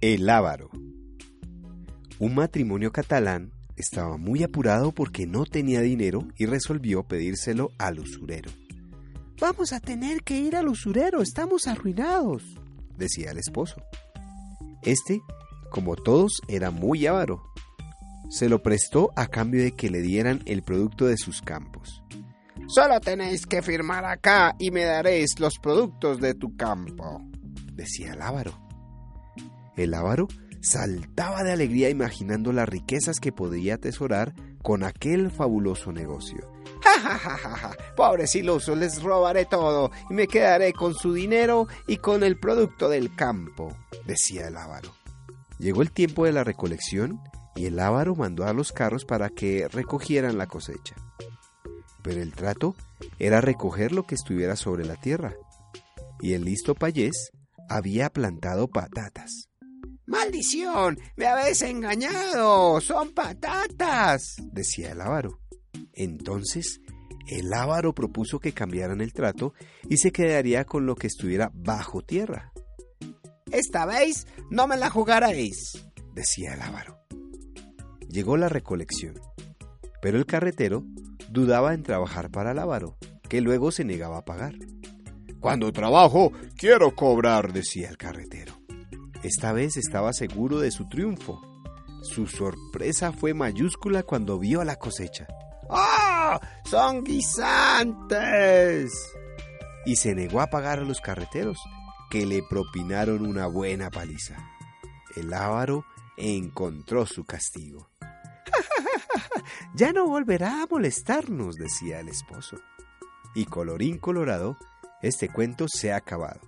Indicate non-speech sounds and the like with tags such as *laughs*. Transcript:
El Ávaro. Un matrimonio catalán estaba muy apurado porque no tenía dinero y resolvió pedírselo al usurero. Vamos a tener que ir al usurero, estamos arruinados, decía el esposo. Este, como todos, era muy avaro. Se lo prestó a cambio de que le dieran el producto de sus campos. Solo tenéis que firmar acá y me daréis los productos de tu campo, decía el avaro. El avaro saltaba de alegría imaginando las riquezas que podría atesorar con aquel fabuloso negocio. *laughs* ¡Ja, ja, ja, ja! ja! Pobres ilusos, les robaré todo y me quedaré con su dinero y con el producto del campo, decía el avaro. Llegó el tiempo de la recolección y el avaro mandó a los carros para que recogieran la cosecha pero el trato era recoger lo que estuviera sobre la tierra. Y el listo payés había plantado patatas. ¡Maldición! ¡Me habéis engañado! ¡Son patatas! decía el avaro. Entonces el avaro propuso que cambiaran el trato y se quedaría con lo que estuviera bajo tierra. Esta vez no me la jugaréis, decía el avaro. Llegó la recolección, pero el carretero dudaba en trabajar para el avaro, que luego se negaba a pagar. Cuando trabajo, quiero cobrar, decía el carretero. Esta vez estaba seguro de su triunfo. Su sorpresa fue mayúscula cuando vio la cosecha. ¡Ah! ¡Son guisantes! Y se negó a pagar a los carreteros, que le propinaron una buena paliza. El avaro encontró su castigo. *laughs* ya no volverá a molestarnos, decía el esposo. Y colorín colorado, este cuento se ha acabado.